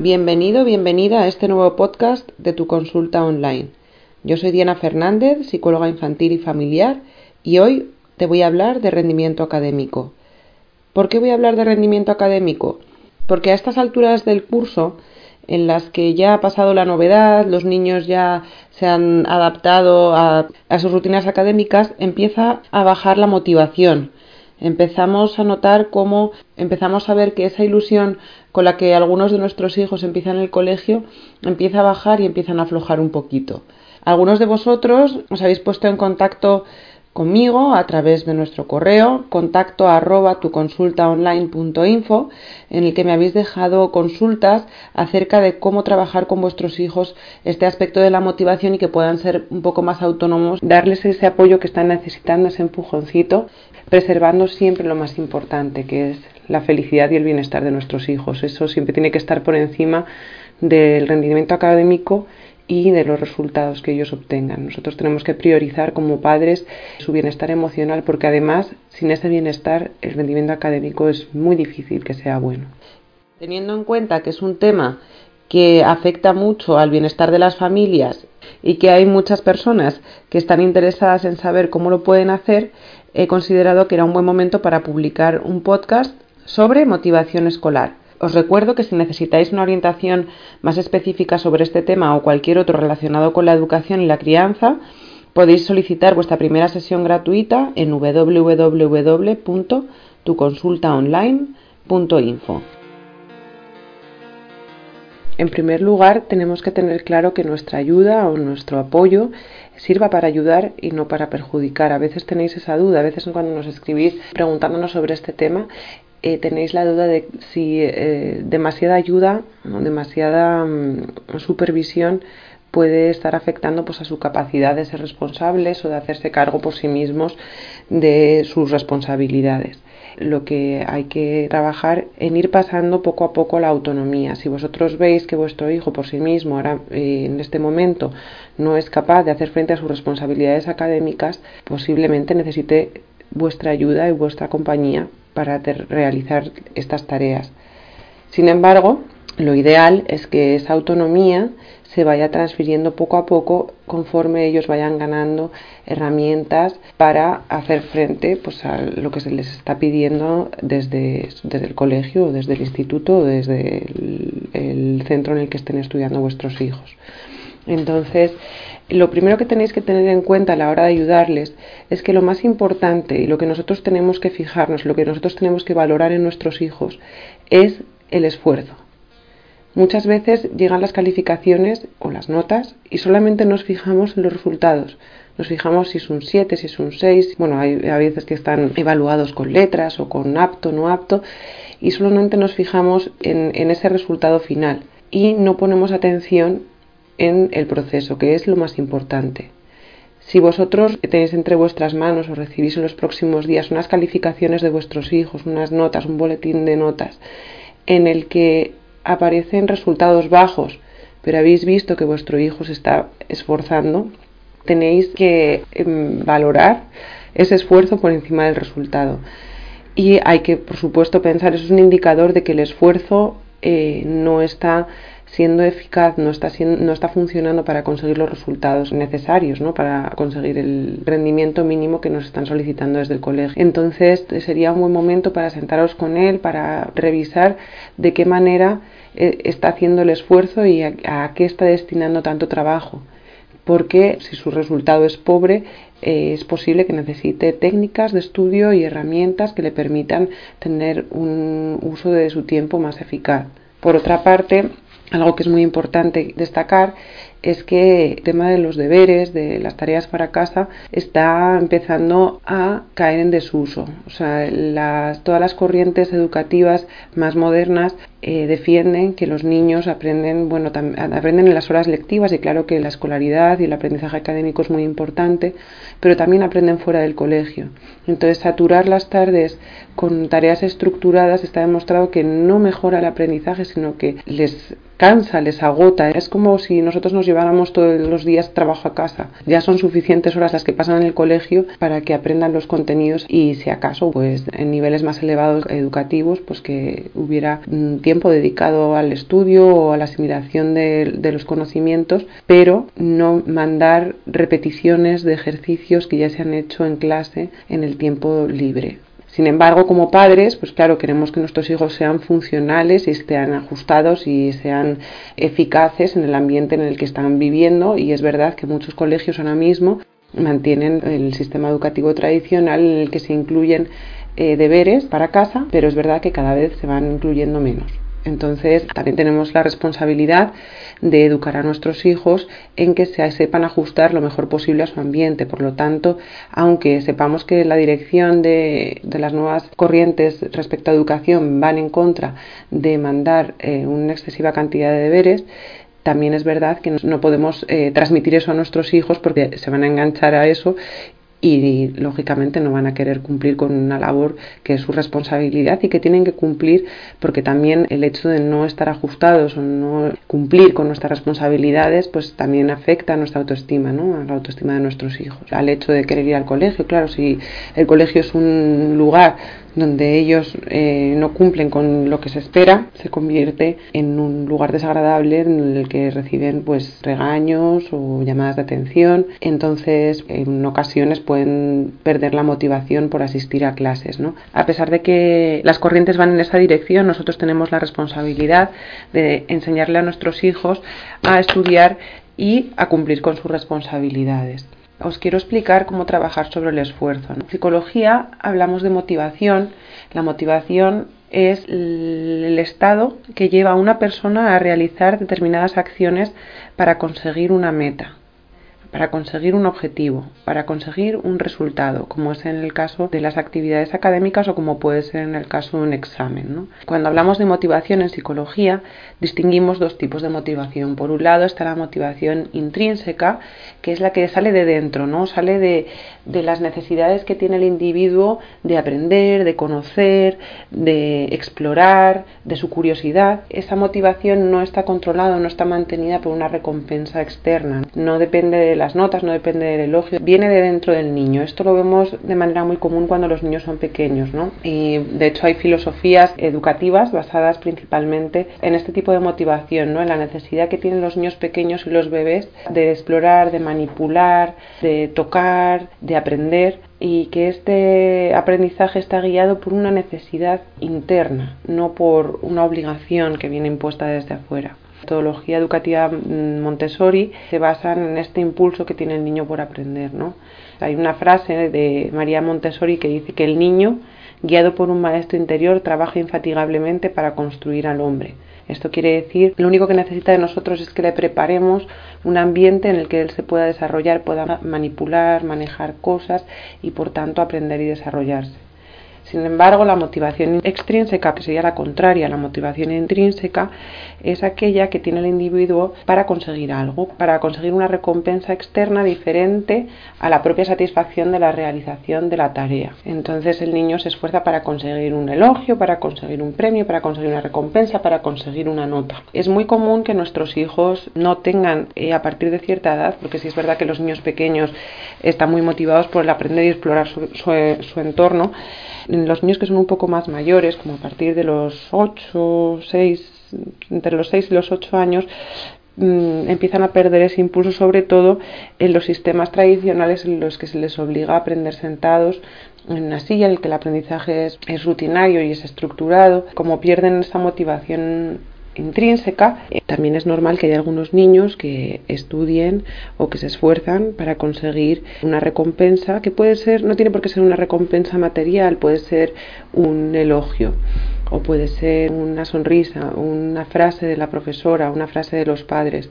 Bienvenido, bienvenida a este nuevo podcast de tu consulta online. Yo soy Diana Fernández, psicóloga infantil y familiar, y hoy te voy a hablar de rendimiento académico. ¿Por qué voy a hablar de rendimiento académico? Porque a estas alturas del curso, en las que ya ha pasado la novedad, los niños ya se han adaptado a, a sus rutinas académicas, empieza a bajar la motivación empezamos a notar cómo empezamos a ver que esa ilusión con la que algunos de nuestros hijos empiezan el colegio empieza a bajar y empiezan a aflojar un poquito. Algunos de vosotros os habéis puesto en contacto conmigo a través de nuestro correo contacto arroba tuconsultaonline.info en el que me habéis dejado consultas acerca de cómo trabajar con vuestros hijos este aspecto de la motivación y que puedan ser un poco más autónomos, darles ese apoyo que están necesitando, ese empujoncito, preservando siempre lo más importante que es la felicidad y el bienestar de nuestros hijos. Eso siempre tiene que estar por encima del rendimiento académico y de los resultados que ellos obtengan. Nosotros tenemos que priorizar como padres su bienestar emocional porque además sin ese bienestar el rendimiento académico es muy difícil que sea bueno. Teniendo en cuenta que es un tema que afecta mucho al bienestar de las familias y que hay muchas personas que están interesadas en saber cómo lo pueden hacer, he considerado que era un buen momento para publicar un podcast sobre motivación escolar os recuerdo que si necesitáis una orientación más específica sobre este tema o cualquier otro relacionado con la educación y la crianza, podéis solicitar vuestra primera sesión gratuita en www.tuconsultaonline.info. En primer lugar, tenemos que tener claro que nuestra ayuda o nuestro apoyo sirva para ayudar y no para perjudicar. A veces tenéis esa duda, a veces cuando nos escribís preguntándonos sobre este tema, eh, tenéis la duda de si eh, demasiada ayuda o demasiada mm, supervisión puede estar afectando pues, a su capacidad de ser responsables o de hacerse cargo por sí mismos de sus responsabilidades. Lo que hay que trabajar en ir pasando poco a poco la autonomía. Si vosotros veis que vuestro hijo por sí mismo ahora eh, en este momento no es capaz de hacer frente a sus responsabilidades académicas, posiblemente necesite vuestra ayuda y vuestra compañía para realizar estas tareas. Sin embargo, lo ideal es que esa autonomía se vaya transfiriendo poco a poco conforme ellos vayan ganando herramientas para hacer frente pues, a lo que se les está pidiendo desde, el colegio, desde el instituto desde el centro en el que estén estudiando vuestros hijos. Entonces, lo primero que tenéis que tener en cuenta a la hora de ayudarles es que lo más importante y lo que nosotros tenemos que fijarnos, lo que nosotros tenemos que valorar en nuestros hijos es el esfuerzo. Muchas veces llegan las calificaciones o las notas y solamente nos fijamos en los resultados. Nos fijamos si es un 7, si es un 6. Bueno, hay a veces que están evaluados con letras o con apto, no apto. Y solamente nos fijamos en, en ese resultado final. Y no ponemos atención en el proceso, que es lo más importante. Si vosotros tenéis entre vuestras manos o recibís en los próximos días unas calificaciones de vuestros hijos, unas notas, un boletín de notas, en el que aparecen resultados bajos, pero habéis visto que vuestro hijo se está esforzando, tenéis que em, valorar ese esfuerzo por encima del resultado. Y hay que, por supuesto, pensar, eso es un indicador de que el esfuerzo eh, no está siendo eficaz, no está, no está funcionando para conseguir los resultados necesarios, ¿no? para conseguir el rendimiento mínimo que nos están solicitando desde el colegio. Entonces sería un buen momento para sentaros con él, para revisar de qué manera eh, está haciendo el esfuerzo y a, qué está destinando tanto trabajo. Porque si su resultado es pobre, eh, es posible que necesite técnicas de estudio y herramientas que le permitan tener un uso de su tiempo más eficaz. Por otra parte, algo que es muy importante destacar es que el tema de los deberes, de las tareas para casa, está empezando a caer en desuso. O sea, las, todas las corrientes educativas más modernas eh, defienden que los niños aprenden, bueno, aprenden en las horas lectivas y claro que la escolaridad y el aprendizaje académico es muy importante, pero también aprenden fuera del colegio. Entonces, saturar las tardes con tareas estructuradas está demostrado que no mejora el aprendizaje, sino que les cansa, les agota. Es como si nosotros nos lleváramos todos los días trabajo a casa. Ya son suficientes horas las que pasan en el colegio para que aprendan los contenidos y si acaso, pues en niveles más elevados educativos, pues que hubiera mm, tiempo dedicado al estudio o a la asimilación de, de los conocimientos, pero no mandar repeticiones de ejercicios que ya se han hecho en clase en el tiempo libre. Sin embargo, como padres, pues claro, queremos que nuestros hijos sean funcionales y estén ajustados y sean eficaces en el ambiente en el que están viviendo y es verdad que muchos colegios ahora mismo mantienen el sistema educativo tradicional en el que se incluyen eh, deberes para casa, pero es verdad que cada vez se van incluyendo menos. Entonces, también tenemos la responsabilidad de educar a nuestros hijos en que se sepan ajustar lo mejor posible a su ambiente. Por lo tanto, aunque sepamos que la dirección de, las nuevas corrientes respecto a educación van en contra de mandar eh, una excesiva cantidad de deberes, también es verdad que no podemos eh, transmitir eso a nuestros hijos porque se van a enganchar a eso y lógicamente no van a querer cumplir con una labor que es su responsabilidad y que tienen que cumplir porque también el hecho de no estar ajustados o no cumplir con nuestras responsabilidades pues también afecta a nuestra autoestima, ¿no? a la autoestima de nuestros hijos, al hecho de querer ir al colegio, claro, si el colegio es un lugar donde ellos eh, no cumplen con lo que se espera, se convierte en un lugar desagradable en el que reciben pues regaños o llamadas de atención. Entonces, en ocasiones pueden perder la motivación por asistir a clases. ¿no? A pesar de que las corrientes van en esa dirección, nosotros tenemos la responsabilidad de enseñarle a nuestros hijos a estudiar y a cumplir con sus responsabilidades os quiero explicar cómo trabajar sobre el esfuerzo. En psicología hablamos de motivación. La motivación es el estado que lleva a una persona a realizar determinadas acciones para conseguir una meta para conseguir un objetivo, para conseguir un resultado, como es en el caso de las actividades académicas o como puede ser en el caso de un examen. Cuando hablamos de motivación en psicología, distinguimos dos tipos de motivación. Por un lado está la motivación intrínseca, que es la que sale de dentro, ¿no? sale de, de las necesidades que tiene el individuo de aprender, de conocer, de explorar, de su curiosidad. Esa motivación no está controlada, no está mantenida por una recompensa externa, no depende de las notas, no depende del elogio, viene de dentro del niño. Esto lo vemos de manera muy común cuando los niños son pequeños, ¿no? Y de hecho hay filosofías educativas basadas principalmente en este tipo de motivación, ¿no? En la necesidad que tienen los niños pequeños y los bebés de explorar, de manipular, de tocar, de aprender y que este aprendizaje está guiado por una necesidad interna, no por una obligación que viene impuesta desde afuera metodología educativa mm, Montessori se basan en este impulso que tiene el niño por aprender. ¿no? Hay una frase de María Montessori que dice que el niño, guiado por un maestro interior, trabaja infatigablemente para construir al hombre. Esto quiere decir, lo único que necesita de nosotros es que le preparemos un ambiente en el que él se pueda desarrollar, pueda manipular, manejar cosas y por tanto aprender y desarrollarse. Sin embargo, la motivación extrínseca, que sería la contraria la motivación intrínseca, es aquella que tiene el individuo para conseguir algo, para conseguir una recompensa externa diferente a la propia satisfacción de la realización de la tarea. Entonces el niño se esfuerza para conseguir un elogio, para conseguir un premio, para conseguir una recompensa, para conseguir una nota. Es muy común que nuestros hijos no tengan eh, a partir de cierta edad, porque sí es verdad que los niños pequeños están muy motivados por el aprender y explorar su, su entorno, los niños que son un poco más mayores, como a partir de los 8, 6, entre los 6 y los 8 años, mm, empiezan a perder ese impulso, sobre todo en los sistemas tradicionales en los que se les obliga a aprender sentados en una silla, en el que el aprendizaje es, es rutinario y es estructurado, como pierden esa motivación intrínseca. Eh, también es normal que haya algunos niños que estudien o que se esfuerzan para conseguir una recompensa que puede ser, no tiene por qué ser una recompensa material, puede ser un elogio o puede ser una sonrisa, una frase de la profesora, una frase de los padres.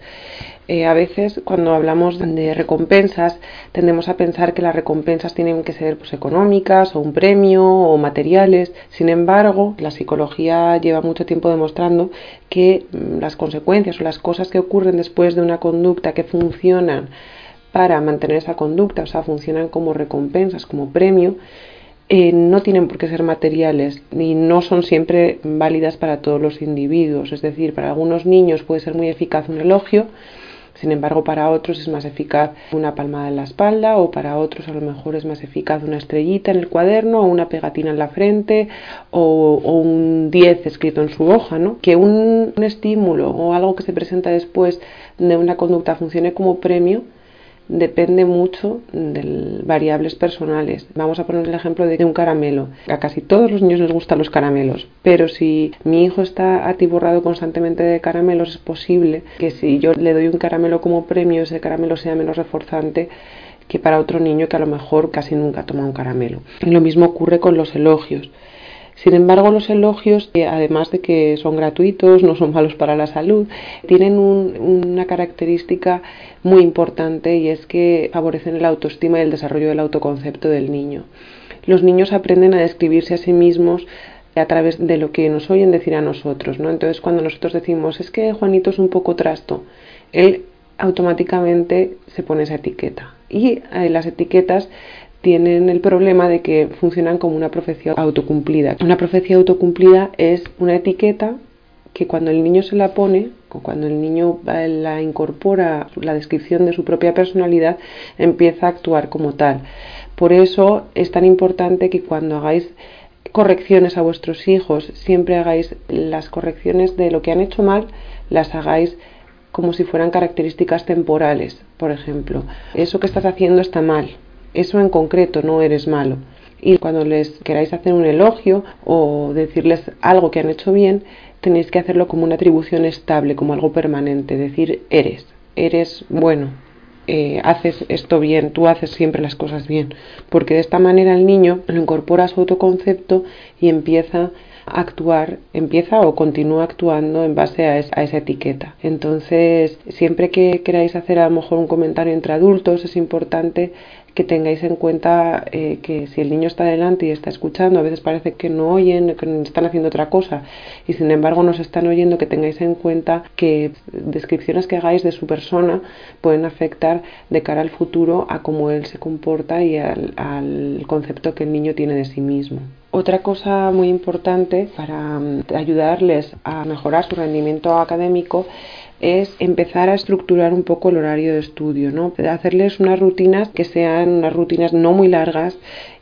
Eh, a veces cuando hablamos de recompensas tendemos a pensar que las recompensas tienen que ser pues, económicas o un premio o materiales. Sin embargo, la psicología lleva mucho tiempo demostrando que mm, las consecuencias o las cosas que ocurren después de una conducta que funcionan para mantener esa conducta, o sea, funcionan como recompensas, como premio, eh, no tienen por qué ser materiales y no son siempre válidas para todos los individuos. Es decir, para algunos niños puede ser muy eficaz un elogio, Sin embargo, para otros es más eficaz una palmada en la espalda o para otros a lo mejor es más eficaz una estrellita en el cuaderno o una pegatina en la frente o, un 10 escrito en su hoja, ¿no? Que un estímulo o algo que se presenta después de una conducta funcione como premio depende mucho de variables personales. Vamos a poner el ejemplo de un caramelo. A casi todos los niños les gustan los caramelos, pero si mi hijo está atiborrado constantemente de caramelos, es posible que si yo le doy un caramelo como premio, ese caramelo sea menos reforzante que para otro niño que a lo mejor casi nunca toma un caramelo. lo mismo ocurre con los elogios. Sin embargo, los elogios, eh, además de que son gratuitos, no son malos para la salud, tienen una característica muy importante y es que favorecen la autoestima y el desarrollo del autoconcepto del niño. Los niños aprenden a describirse a sí mismos a través de lo que nos oyen decir a nosotros, ¿no? Entonces, cuando nosotros decimos, es que Juanito es un poco trasto, él automáticamente se pone esa etiqueta. Y eh, las etiquetas tienen el problema de que funcionan como una profecía autocumplida. Una profecía autocumplida es una etiqueta que cuando el niño se la pone o cuando el niño la incorpora la descripción de su propia personalidad empieza a actuar como tal. Por eso es tan importante que cuando hagáis correcciones a vuestros hijos, siempre hagáis las correcciones de lo que han hecho mal, las hagáis como si fueran características temporales, por ejemplo. Eso que estás haciendo está mal, eso en concreto no eres malo. Y cuando les queráis hacer un elogio o decirles algo que han hecho bien, tenéis que hacerlo como una atribución estable, como algo permanente, decir eres, eres bueno, eh, haces esto bien, tú haces siempre las cosas bien, porque de esta manera el niño lo incorpora a su autoconcepto y empieza a actuar, empieza o continúa actuando en base a, a, esa etiqueta. Entonces, siempre que queráis hacer a lo mejor un comentario entre adultos, es importante que tengáis en cuenta eh, que si el niño está delante y está escuchando, a veces parece que no oyen, que están haciendo otra cosa y sin embargo nos están oyendo, que tengáis en cuenta que descripciones que hagáis de su persona pueden afectar de cara al futuro a cómo él se comporta y al, concepto que el niño tiene de sí mismo. Otra cosa muy importante para mm, ayudarles a mejorar su rendimiento académico es empezar a estructurar un poco el horario de estudio, ¿no? Hacerles unas rutinas que sean unas rutinas no muy largas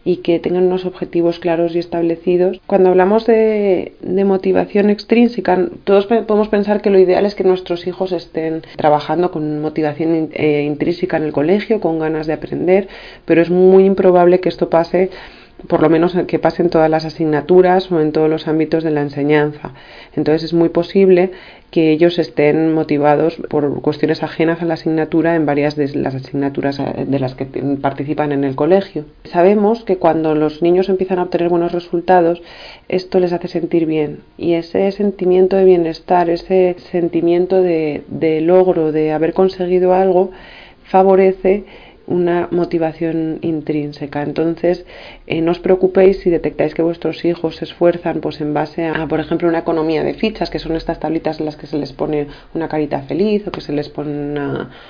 y que tengan unos objetivos claros y establecidos. Cuando hablamos de, motivación extrínseca, todos podemos pensar que lo ideal es que nuestros hijos estén trabajando con motivación eh, intrínseca en el colegio, con ganas de aprender, pero es muy improbable que esto pase por lo menos que pase en todas las asignaturas o en todos los ámbitos de la enseñanza. Entonces es muy posible que ellos estén motivados por cuestiones ajenas a la asignatura en varias de las asignaturas eh, de las que participan en el colegio. Sabemos que cuando los niños empiezan a obtener buenos resultados, esto les hace sentir bien y ese sentimiento de bienestar, ese sentimiento de, de logro, de haber conseguido algo, favorece una motivación intrínseca. Entonces, eh, no os preocupéis si detectáis que vuestros hijos se esfuerzan pues en base a, por ejemplo, una economía de fichas, que son estas tablitas en las que se les pone una carita feliz o que se les pone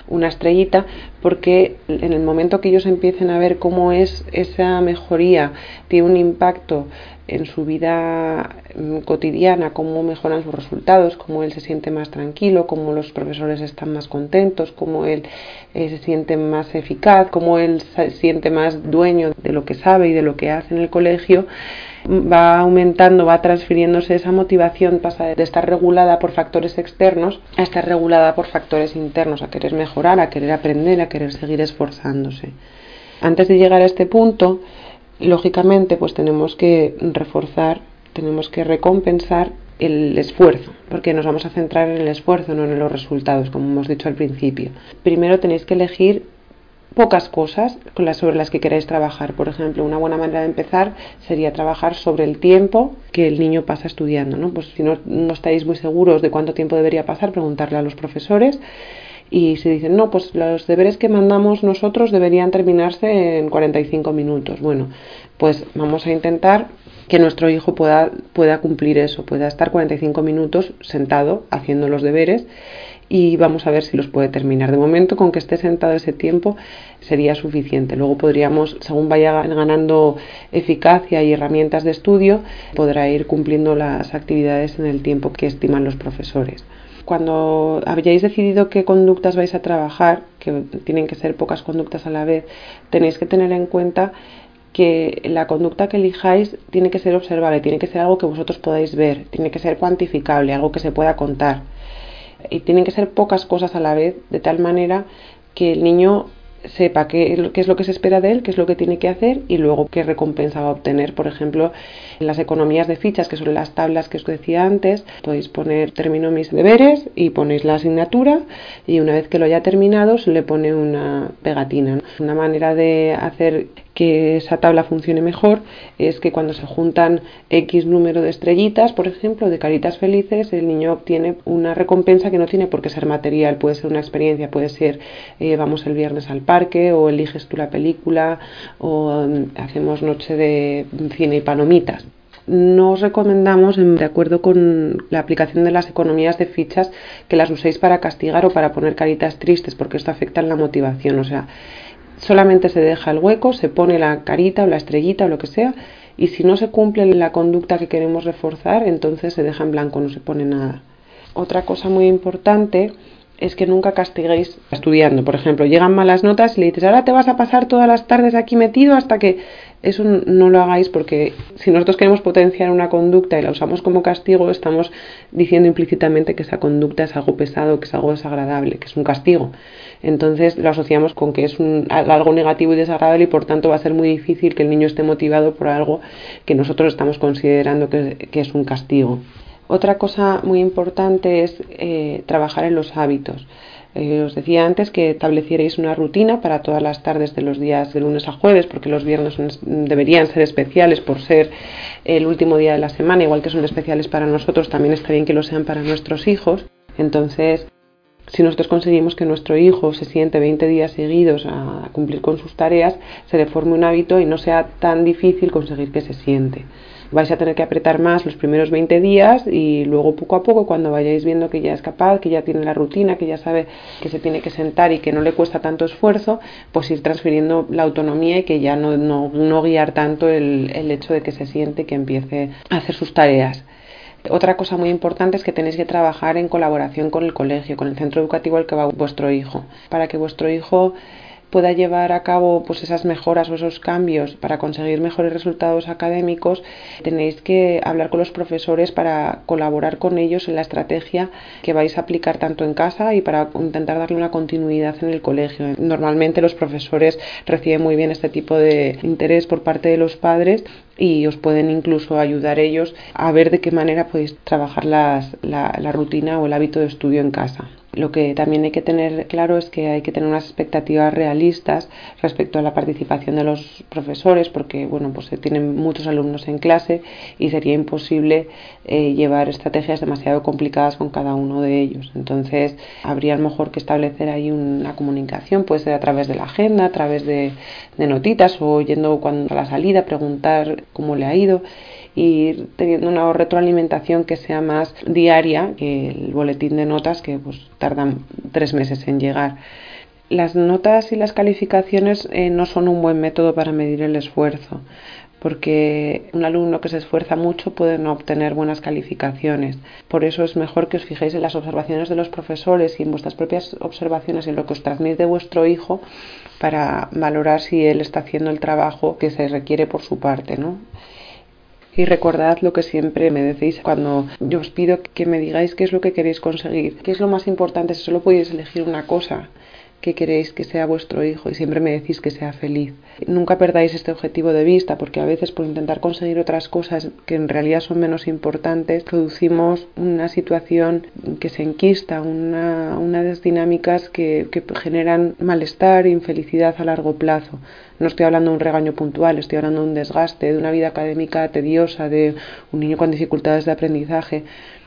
una, estrellita, porque en el momento que ellos empiecen a ver cómo es esa mejoría, tiene un impacto en su vida mm, cotidiana, cómo mejoran sus resultados, cómo él se siente más tranquilo, cómo los profesores están más contentos, cómo él eh, se siente más eficaz, cómo él se siente más dueño de lo que sabe y de lo que hace en el colegio, va aumentando, va transfiriéndose esa motivación, pasa de estar regulada por factores externos a estar regulada por factores internos, a querer mejorar, a querer aprender, a querer seguir esforzándose. Antes de llegar a este punto, lógicamente pues tenemos que reforzar, tenemos que recompensar el esfuerzo, porque nos vamos a centrar en el esfuerzo, no en los resultados, como hemos dicho al principio. Primero tenéis que elegir pocas cosas sobre las que queráis trabajar. Por ejemplo, una buena manera de empezar sería trabajar sobre el tiempo que el niño pasa estudiando. ¿no? Pues si no, no estáis muy seguros de cuánto tiempo debería pasar, preguntarle a los profesores y se dicen, no, pues los deberes que mandamos nosotros deberían terminarse en 45 minutos. Bueno, pues vamos a intentar que nuestro hijo pueda, pueda cumplir eso, pueda estar 45 minutos sentado haciendo los deberes y vamos a ver si los puede terminar. De momento, con que esté sentado ese tiempo sería suficiente. Luego podríamos, según vaya ganando eficacia y herramientas de estudio, podrá ir cumpliendo las actividades en el tiempo que estiman los profesores. cuando hayáis decidido qué conductas vais a trabajar, que tienen que ser pocas conductas a la vez, tenéis que tener en cuenta que la conducta que elijáis tiene que ser observable, tiene que ser algo que vosotros podáis ver, tiene que ser cuantificable, algo que se pueda contar. Y tienen que ser pocas cosas a la vez, de tal manera que el niño sepa qué, es lo que se espera de él, qué es lo que tiene que hacer y luego qué recompensa va a obtener. Por ejemplo, en las economías de fichas, que son las tablas que os decía antes, podéis poner termino mis deberes y ponéis la asignatura y una vez que lo haya terminado se le pone una pegatina. Una manera de hacer que esa tabla funcione mejor es que cuando se juntan X número de estrellitas, por ejemplo, de caritas felices, el niño obtiene una recompensa que no tiene por qué ser material, puede ser una experiencia, puede ser eh, vamos el viernes al parque o eliges tú la película o mm, hacemos noche de cine y palomitas no os recomendamos, de acuerdo con la aplicación de las economías de fichas, que las uséis para castigar o para poner caritas tristes, porque esto afecta en la motivación. O sea, solamente se deja el hueco, se pone la carita o la estrellita o lo que sea, y si no se cumple la conducta que queremos reforzar, entonces se deja en blanco, no se pone nada. Otra cosa muy importante es que nunca castiguéis estudiando. Por ejemplo, llegan malas notas y le dices, ahora te vas a pasar todas las tardes aquí metido hasta que eso no lo hagáis porque si nosotros queremos potenciar una conducta y la usamos como castigo, estamos diciendo implícitamente que esa conducta es algo pesado, que es algo desagradable, que es un castigo. Entonces lo asociamos con que es algo negativo y desagradable y por tanto va a ser muy difícil que el niño esté motivado por algo que nosotros estamos considerando que, es un castigo. Otra cosa muy importante es eh, trabajar en los hábitos. Eh, os decía antes que establecierais una rutina para todas las tardes de los días de lunes a jueves, porque los viernes deberían ser especiales por ser el último día de la semana, igual que son especiales para nosotros, también está bien que lo sean para nuestros hijos. Entonces, si nosotros conseguimos que nuestro hijo se siente 20 días seguidos a cumplir con sus tareas, se le forme un hábito y no sea tan difícil conseguir que se siente vais a tener que apretar más los primeros 20 días y luego poco a poco cuando vayáis viendo que ya es capaz, que ya tiene la rutina, que ya sabe que se tiene que sentar y que no le cuesta tanto esfuerzo, pues ir transfiriendo la autonomía y que ya no, no, guiar tanto el, el hecho de que se siente que empiece a hacer sus tareas. Otra cosa muy importante es que tenéis que trabajar en colaboración con el colegio, con el centro educativo al que va vuestro hijo, para que vuestro hijo pueda llevar a cabo pues esas mejoras o esos cambios para conseguir mejores resultados académicos, tenéis que hablar con los profesores para colaborar con ellos en la estrategia que vais a aplicar tanto en casa y para intentar darle una continuidad en el colegio. Normalmente los profesores reciben muy bien este tipo de interés por parte de los padres y os pueden incluso ayudar ellos a ver de qué manera podéis trabajar la, la rutina o el hábito de estudio en casa. Lo que también hay que tener claro es que hay que tener unas expectativas realistas respecto a la participación de los profesores, porque bueno, pues se tienen muchos alumnos en clase y sería imposible eh, llevar estrategias demasiado complicadas con cada uno de ellos. Entonces, habría mejor que establecer ahí una comunicación, puede ser a través de la agenda, a través de, de notitas o yendo cuando a la salida, preguntar cómo le ha ido ir teniendo una retroalimentación que sea más diaria que el boletín de notas que pues tardan tres meses en llegar. Las notas y las calificaciones eh, no son un buen método para medir el esfuerzo porque un alumno que se esfuerza mucho puede no obtener buenas calificaciones. Por eso es mejor que os fijéis en las observaciones de los profesores y en vuestras propias observaciones y en lo que os transmite vuestro hijo para valorar si él está haciendo el trabajo que se requiere por su parte, ¿no? Y recordad lo que siempre me decís cuando yo os pido que me digáis qué es lo que queréis conseguir, qué es lo más importante, si solo podéis elegir una cosa que queréis que sea vuestro hijo y siempre me decís que sea feliz. Nunca perdáis este objetivo de vista porque a veces por intentar conseguir otras cosas que en realidad son menos importantes producimos una situación que se enquista, una, unas dinámicas que, que generan malestar infelicidad a largo plazo. No estoy hablando de un regaño puntual, estoy hablando de un desgaste, de una vida académica tediosa, de un niño con dificultades de aprendizaje.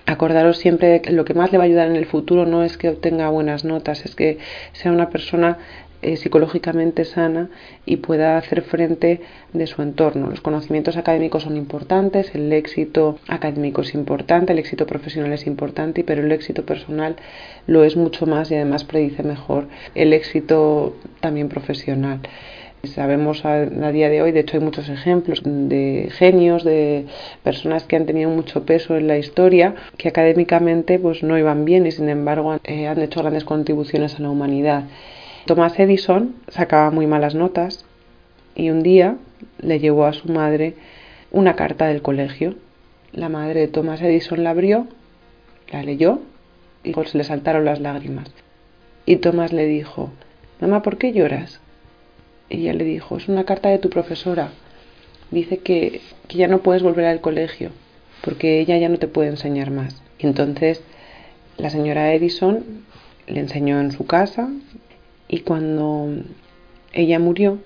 Acordaros siempre de que lo que más le va a ayudar en el futuro no es que obtenga buenas notas, es que sea una persona eh, psicológicamente sana y pueda hacer frente de su entorno. Los conocimientos académicos son importantes, el éxito académico es importante, el éxito profesional es importante, pero el éxito personal lo es mucho más y además predice mejor el éxito también profesional Sabemos a, día de hoy, de hecho hay muchos ejemplos de genios, de personas que han tenido mucho peso en la historia, que académicamente pues no iban bien y sin embargo eh, han hecho grandes contribuciones a la humanidad. Thomas Edison sacaba muy malas notas y un día le llevó a su madre una carta del colegio. La madre de Thomas Edison la abrió, la leyó y pues le saltaron las lágrimas. Y Thomas le dijo, Mamá, ¿por qué lloras? Ella le dijo, es una carta de tu profesora. Dice que, que ya no puedes volver al colegio porque ella ya no te puede enseñar más. Y entonces la señora Edison le enseñó en su casa y cuando ella murió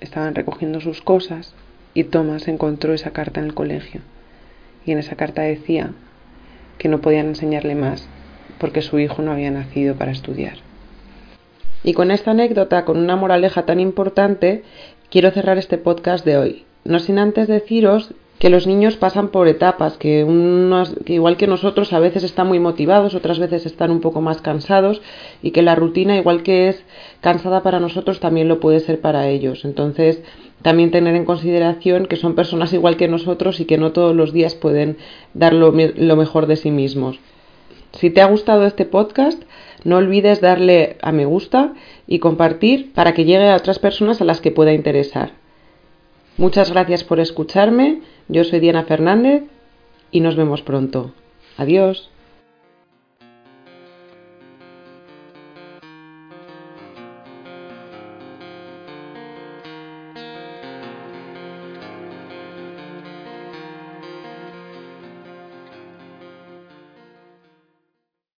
estaban recogiendo sus cosas y Thomas encontró esa carta en el colegio. Y en esa carta decía que no podían enseñarle más porque su hijo no había nacido para estudiar. Y con esta anécdota, con una moraleja tan importante, quiero cerrar este podcast de hoy. No sin antes deciros que los niños pasan por etapas, que, igual que nosotros a veces están muy motivados, otras veces están un poco más cansados y que la rutina igual que es cansada para nosotros también lo puede ser para ellos. Entonces también tener en consideración que son personas igual que nosotros y que no todos los días pueden dar lo, lo mejor de sí mismos. Si te ha gustado este podcast, no olvides darle a me gusta y compartir para que llegue a otras personas a las que pueda interesar. Muchas gracias por escucharme. Yo soy Diana Fernández y nos vemos pronto. Adiós.